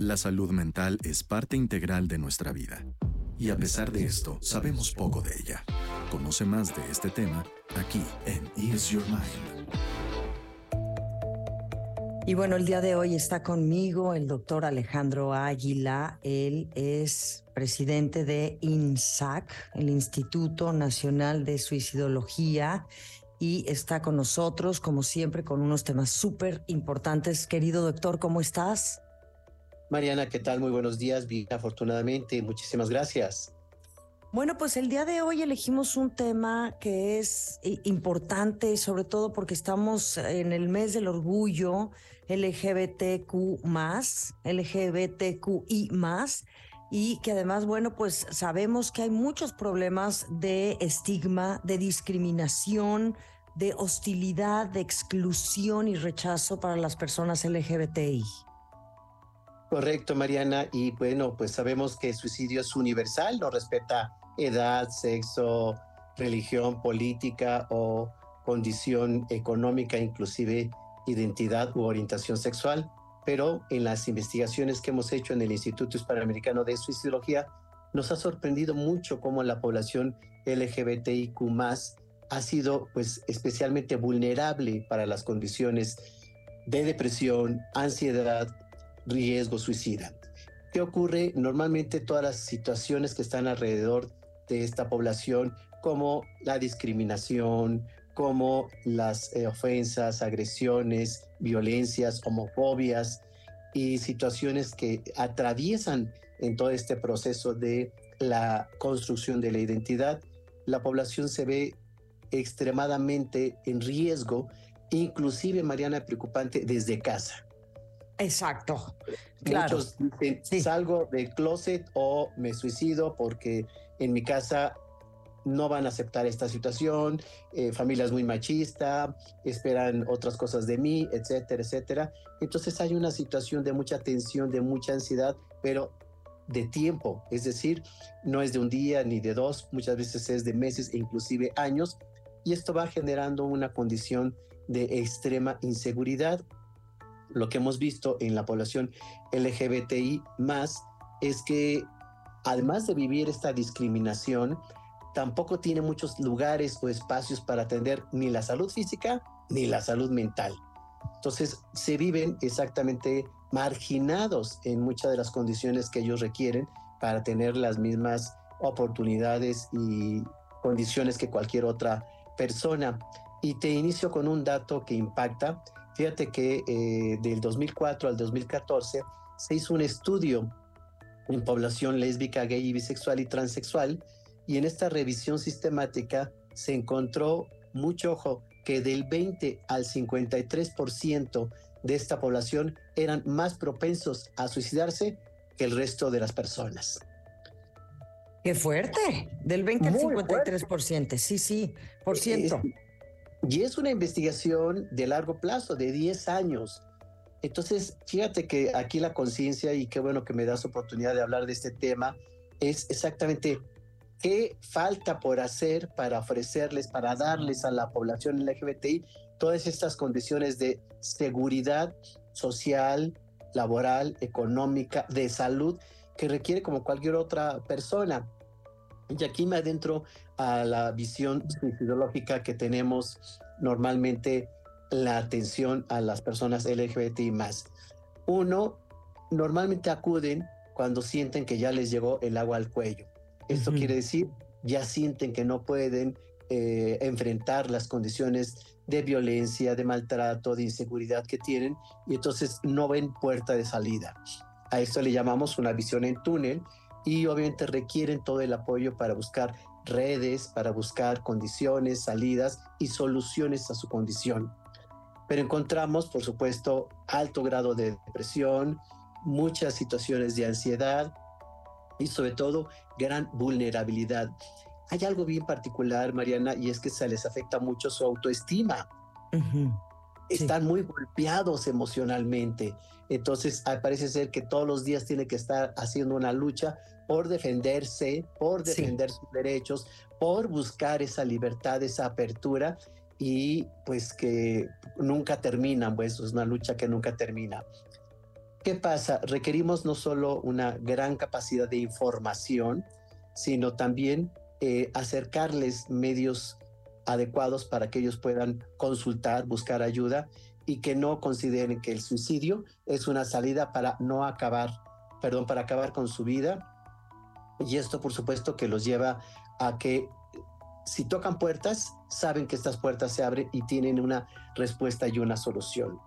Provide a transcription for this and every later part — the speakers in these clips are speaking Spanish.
La salud mental es parte integral de nuestra vida. Y a pesar de esto, sabemos poco de ella. Conoce más de este tema aquí en Ease Your Mind. Y bueno, el día de hoy está conmigo el doctor Alejandro Águila. Él es presidente de INSAC, el Instituto Nacional de Suicidología, y está con nosotros, como siempre, con unos temas súper importantes. Querido doctor, ¿cómo estás? Mariana, ¿qué tal? Muy buenos días. Bien, afortunadamente. Muchísimas gracias. Bueno, pues el día de hoy elegimos un tema que es importante, sobre todo porque estamos en el mes del orgullo LGBTQ LGBTQI y que además, bueno, pues sabemos que hay muchos problemas de estigma, de discriminación, de hostilidad, de exclusión y rechazo para las personas LGBTI. Correcto, Mariana. Y bueno, pues sabemos que el suicidio es universal, no respeta edad, sexo, religión, política o condición económica, inclusive identidad u orientación sexual. Pero en las investigaciones que hemos hecho en el Instituto Hispanoamericano de Suicidología, nos ha sorprendido mucho cómo la población LGBTIQ ha sido pues especialmente vulnerable para las condiciones de depresión, ansiedad, riesgo suicida. ¿Qué ocurre? Normalmente todas las situaciones que están alrededor de esta población, como la discriminación, como las eh, ofensas, agresiones, violencias, homofobias y situaciones que atraviesan en todo este proceso de la construcción de la identidad, la población se ve extremadamente en riesgo, inclusive, Mariana, preocupante desde casa. Exacto. Claro. Muchos dicen, salgo del closet o me suicido porque en mi casa no van a aceptar esta situación, eh, familias muy machista, esperan otras cosas de mí, etcétera, etcétera. Entonces hay una situación de mucha tensión, de mucha ansiedad, pero de tiempo, es decir, no es de un día ni de dos, muchas veces es de meses e inclusive años, y esto va generando una condición de extrema inseguridad lo que hemos visto en la población LGBTI más es que además de vivir esta discriminación, tampoco tiene muchos lugares o espacios para atender ni la salud física ni la salud mental. Entonces se viven exactamente marginados en muchas de las condiciones que ellos requieren para tener las mismas oportunidades y condiciones que cualquier otra persona. Y te inicio con un dato que impacta Fíjate que eh, del 2004 al 2014 se hizo un estudio en población lésbica, gay, bisexual y transexual, y en esta revisión sistemática se encontró mucho ojo que del 20 al 53% de esta población eran más propensos a suicidarse que el resto de las personas. Qué fuerte, del 20 al 53%, sí, sí, por ciento. Y es una investigación de largo plazo, de 10 años. Entonces, fíjate que aquí la conciencia, y qué bueno que me das oportunidad de hablar de este tema, es exactamente qué falta por hacer para ofrecerles, para darles a la población LGBTI todas estas condiciones de seguridad social, laboral, económica, de salud, que requiere como cualquier otra persona. Y aquí me adentro a la visión suicidológica que tenemos normalmente la atención a las personas LGBTI más. Uno, normalmente acuden cuando sienten que ya les llegó el agua al cuello. Esto quiere decir, ya sienten que no pueden eh, enfrentar las condiciones de violencia, de maltrato, de inseguridad que tienen y entonces no ven puerta de salida. A esto le llamamos una visión en túnel y obviamente requieren todo el apoyo para buscar redes, para buscar condiciones, salidas y soluciones a su condición. Pero encontramos, por supuesto, alto grado de depresión, muchas situaciones de ansiedad y sobre todo gran vulnerabilidad. Hay algo bien particular, Mariana, y es que se les afecta mucho su autoestima están muy golpeados emocionalmente. Entonces, parece ser que todos los días tiene que estar haciendo una lucha por defenderse, por defender sus derechos, por buscar esa libertad, esa apertura y pues que nunca terminan, pues es una lucha que nunca termina. ¿Qué pasa? Requerimos no solo una gran capacidad de información, sino también eh, acercarles medios adecuados para que ellos puedan consultar, buscar ayuda y que no consideren que el suicidio es una salida para no acabar, perdón, para acabar con su vida. Y esto, por supuesto, que los lleva a que si tocan puertas, saben que estas puertas se abren y tienen una respuesta y una solución.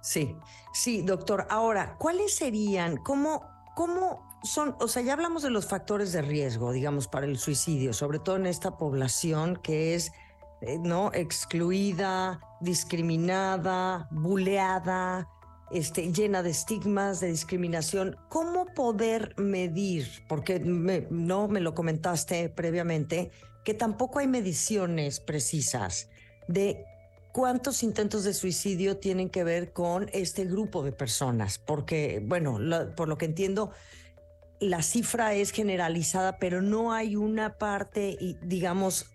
Sí, sí, doctor. Ahora, ¿cuáles serían, cómo, cómo son, o sea, ya hablamos de los factores de riesgo, digamos, para el suicidio, sobre todo en esta población que es, eh, ¿no? Excluida, discriminada, buleada, este, llena de estigmas, de discriminación. ¿Cómo poder medir? Porque no me lo comentaste previamente, que tampoco hay mediciones precisas de ¿Cuántos intentos de suicidio tienen que ver con este grupo de personas? Porque, bueno, por lo que entiendo, la cifra es generalizada, pero no hay una parte, digamos,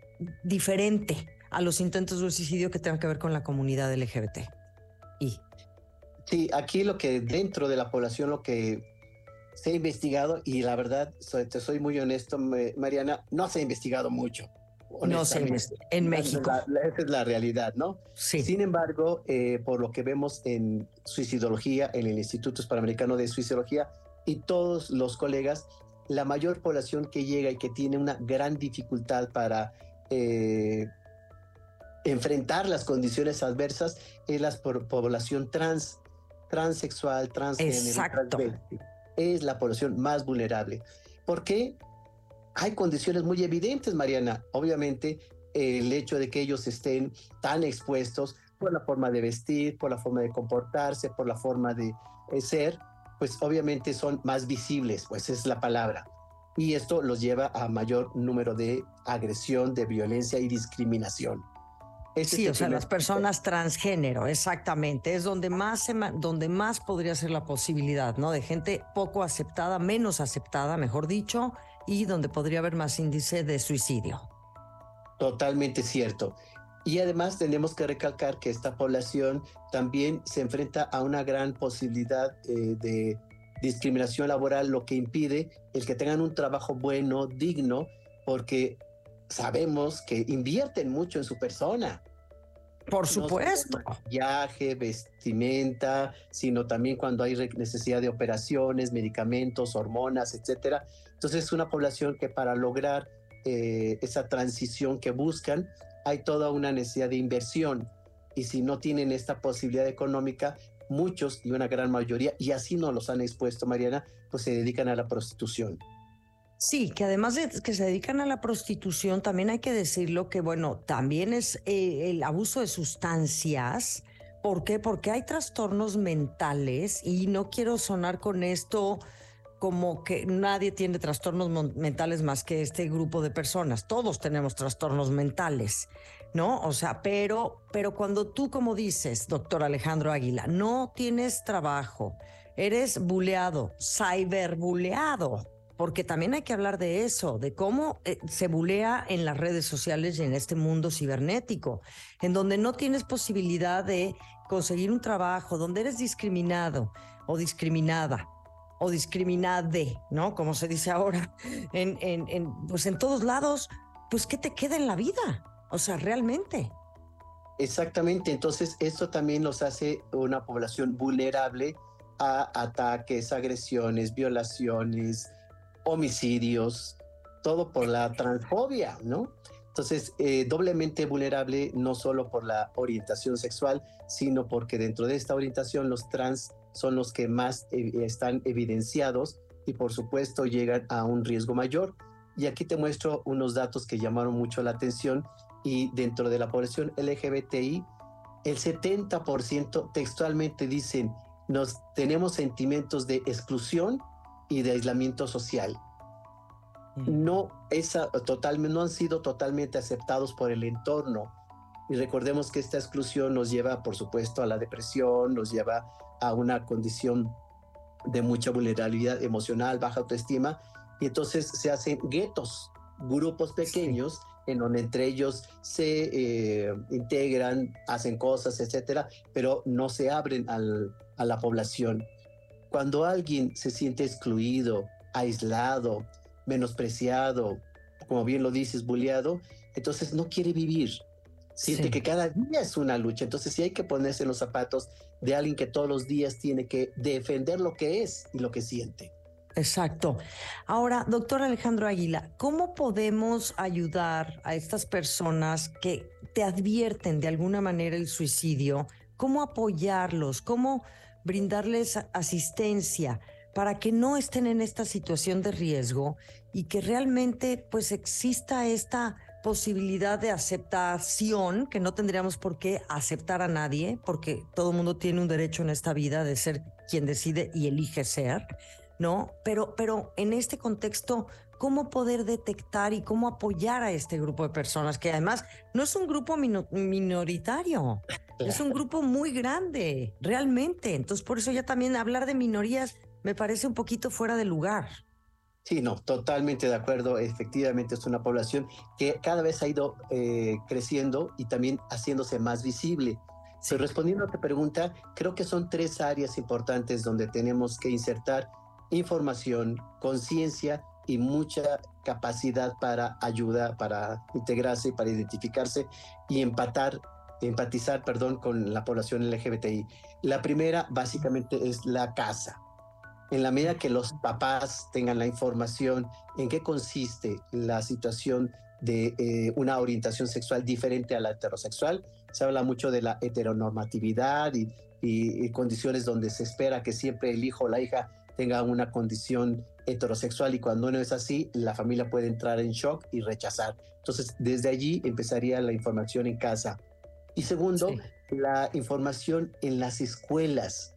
diferente a los intentos de suicidio que tengan que ver con la comunidad LGBT. Y. Sí, aquí lo que dentro de la población, lo que se ha investigado, y la verdad, te soy muy honesto, Mariana, no se ha investigado mucho. No sé, en México. Esa es, la, realidad, ¿no? Sí. Sin embargo, eh, por lo que vemos en suicidología, en el Instituto Hispanoamericano de Suicidología y todos los colegas, la mayor población que llega y que tiene una gran dificultad para eh, enfrentar las condiciones adversas es la población trans, transexual, transgénero, Es la población más vulnerable. ¿Por qué? hay condiciones muy evidentes, Mariana. Obviamente, el hecho de que ellos estén tan expuestos por la forma de vestir, por la forma de comportarse, por la forma de eh, ser, pues obviamente son más visibles, pues es la palabra. Y esto los lleva a mayor número de agresión, de violencia y discriminación. sí, o sea, las personas transgénero, exactamente, es donde más, donde más podría ser la posibilidad, ¿no? De gente poco aceptada, menos aceptada, mejor dicho, y donde podría haber más índice de suicidio. Totalmente cierto. Y además tenemos que recalcar que esta población también se enfrenta a una gran posibilidad eh, de discriminación laboral, lo que impide el que tengan un trabajo bueno, digno, porque sabemos que invierten mucho en su persona. Por supuesto. viaje, vestimenta, sino también cuando hay necesidad de operaciones, medicamentos, hormonas, etcétera. Entonces es una población que para lograr eh, esa transición que buscan, hay toda una necesidad de inversión. Y si no tienen esta posibilidad económica, muchos y una gran mayoría, y así no los han expuesto, Mariana, pues se dedican a la prostitución. Sí, que además de que se dedican a la prostitución, también hay que decirlo que, bueno, también es eh, el abuso de sustancias. ¿Por qué? Porque hay trastornos mentales y no quiero sonar con esto como que nadie tiene trastornos mentales más que este grupo de personas. Todos tenemos trastornos mentales, ¿no? O sea, pero, pero cuando tú, como dices, doctor Alejandro Águila, no tienes trabajo, eres buleado, cyberbuleado, porque también hay que hablar de eso, de cómo eh, se bulea en las redes sociales y en este mundo cibernético, en donde no tienes posibilidad de conseguir un trabajo, donde eres discriminado o discriminada o discriminade, ¿no? Como se dice ahora, en, pues en todos lados, pues ¿qué te queda en la vida? O sea, realmente. Exactamente, entonces esto también nos hace una población vulnerable a ataques, agresiones, violaciones, homicidios, todo por la transfobia, ¿no? Entonces, eh, doblemente vulnerable no solo por la orientación sexual, sino porque dentro de esta orientación los trans son los que más eh, están evidenciados y por supuesto llegan a un riesgo mayor. Y aquí te muestro unos datos que llamaron mucho la atención y dentro de la población LGBTI, el 70% textualmente dicen, nos tenemos sentimientos de exclusión y de aislamiento social. No, esa, totalmente, no han sido totalmente aceptados por el entorno. Y recordemos que esta exclusión nos lleva, por supuesto, a la depresión, nos lleva a una condición de mucha vulnerabilidad emocional, baja autoestima, y entonces se hacen guetos, grupos pequeños, en donde entre ellos se eh, integran, hacen cosas, etcétera, pero no se abren al, a la población. cuando alguien se siente excluido, aislado, menospreciado, como bien lo dices, bulleado, entonces no quiere vivir. Siente que cada día es una lucha. Entonces sí hay que ponerse en los zapatos de alguien que todos los días tiene que defender lo que es y lo que siente. Exacto. Ahora, doctor Alejandro Águila, ¿cómo podemos ayudar a estas personas que te advierten de alguna manera el suicidio? ¿Cómo apoyarlos? ¿Cómo brindarles asistencia para que no estén en esta situación de riesgo y que realmente pues exista esta posibilidad de aceptación, que no tendríamos por qué aceptar a nadie, porque todo el mundo tiene un derecho en esta vida de ser quien decide y elige ser, ¿no? Pero, pero en este contexto, ¿cómo poder detectar y cómo apoyar a este grupo de personas? Que además no es un grupo minoritario, es un grupo muy grande, realmente. Entonces, por eso ya también hablar de minorías me parece un poquito fuera de lugar. Sí, no, totalmente de acuerdo. Efectivamente es una población que cada vez ha ido eh, creciendo y también haciéndose más visible. respondiendo a tu pregunta, creo que son tres áreas importantes donde tenemos que insertar información, conciencia y mucha capacidad para ayuda, para integrarse, para identificarse y empatar, empatizar, perdón, con la población LGBTI. La primera básicamente es la casa en la medida que los papás tengan la información en qué consiste la situación de eh, una orientación sexual diferente a la heterosexual, se habla mucho de la heteronormatividad y, condiciones donde se espera que siempre el hijo o la hija tenga una condición heterosexual y cuando no es así, la familia puede entrar en shock y rechazar. Entonces, desde allí empezaría la información en casa. Y segundo, la información en las escuelas.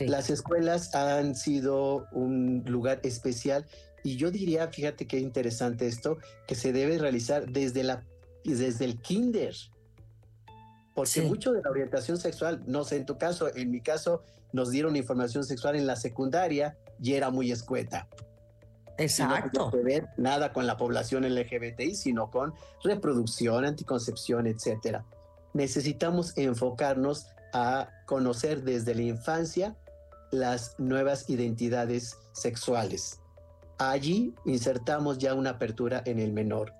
Las escuelas han sido un lugar especial y yo diría, fíjate qué interesante esto, que se debe realizar desde, la, desde el kinder. Porque mucho de la orientación sexual, no sé, en tu caso, en mi caso, nos dieron información sexual en la secundaria y era muy escueta. Exacto. No ver nada con la población LGBTI, sino con reproducción, anticoncepción, etcétera. Necesitamos enfocarnos a conocer desde la infancia las nuevas identidades sexuales. Allí insertamos ya una apertura en el menor.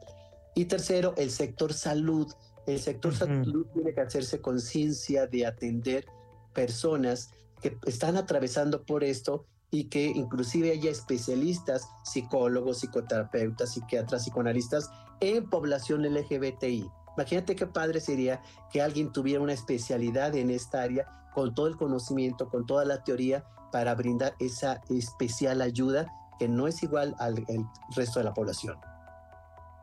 Y tercero, el sector salud. El sector salud tiene que hacerse conciencia de atender personas que están atravesando por esto y que inclusive haya especialistas, psicólogos, psicoterapeutas, psiquiatras, psicoanalistas en población LGBTI. Imagínate qué padre sería que alguien tuviera una especialidad en esta área con todo el conocimiento, con toda la teoría para brindar esa especial ayuda que no es igual al resto de la población.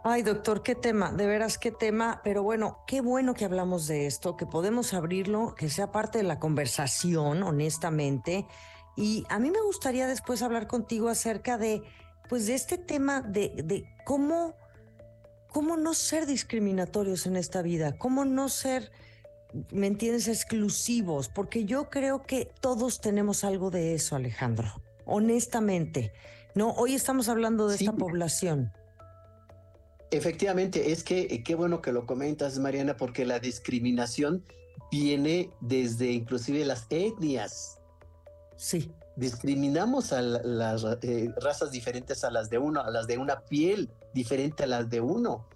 Ay, doctor, qué tema, de veras qué tema, pero bueno, qué bueno que hablamos de esto, que podemos abrirlo, que sea parte de la conversación, honestamente. Y a mí me gustaría después hablar contigo acerca de, pues, de este tema de, de cómo cómo no ser discriminatorios en esta vida, cómo no ser, ¿me entiendes?, exclusivos, porque yo creo que todos tenemos algo de eso, Alejandro, honestamente. No, hoy estamos hablando de esta población. Efectivamente, es que eh, qué bueno que lo comentas, Mariana, porque la discriminación viene desde inclusive las etnias. Sí. Discriminamos a las eh, razas diferentes a las de uno, a las de una piel, diferente a las de uno.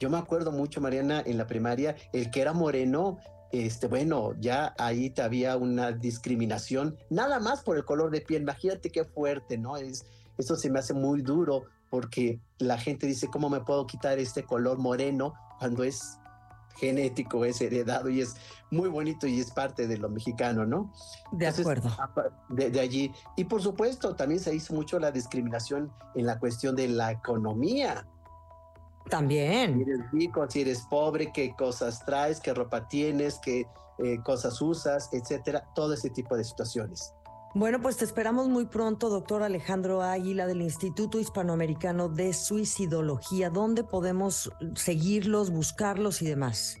Yo me acuerdo mucho, Mariana, en la primaria, el que era moreno, este, bueno, ya ahí había una discriminación, nada más por el color de piel. Imagínate qué fuerte, ¿no? Es, eso se me hace muy duro porque la gente dice, ¿cómo me puedo quitar este color moreno cuando es genético, es heredado y es muy bonito y es parte de lo mexicano, ¿no? De acuerdo. De, allí. Y por supuesto, también se hizo mucho la discriminación en la cuestión de la economía. También. Si eres rico, si eres pobre, qué cosas traes, qué ropa tienes, qué eh, cosas usas, etcétera, todo ese tipo de situaciones. Bueno, pues te esperamos muy pronto, doctor Alejandro Águila del Instituto Hispanoamericano de Suicidología. ¿Dónde podemos seguirlos, buscarlos y demás?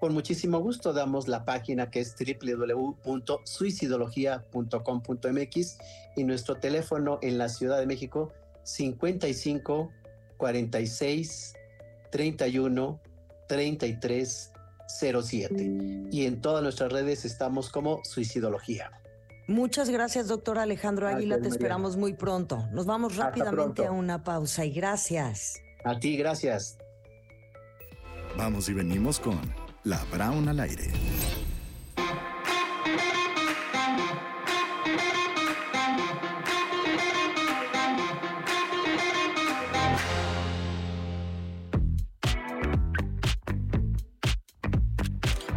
Con muchísimo gusto damos la página que es www.suicidología.com.mx y nuestro teléfono en la Ciudad de México 55 46 31 33 07. Y en todas nuestras redes estamos como Suicidología. Muchas gracias, doctor Alejandro Águila. Gracias, Te esperamos muy pronto. Nos vamos rápidamente a una pausa y gracias. A ti, gracias. Vamos y venimos con La Brown al aire.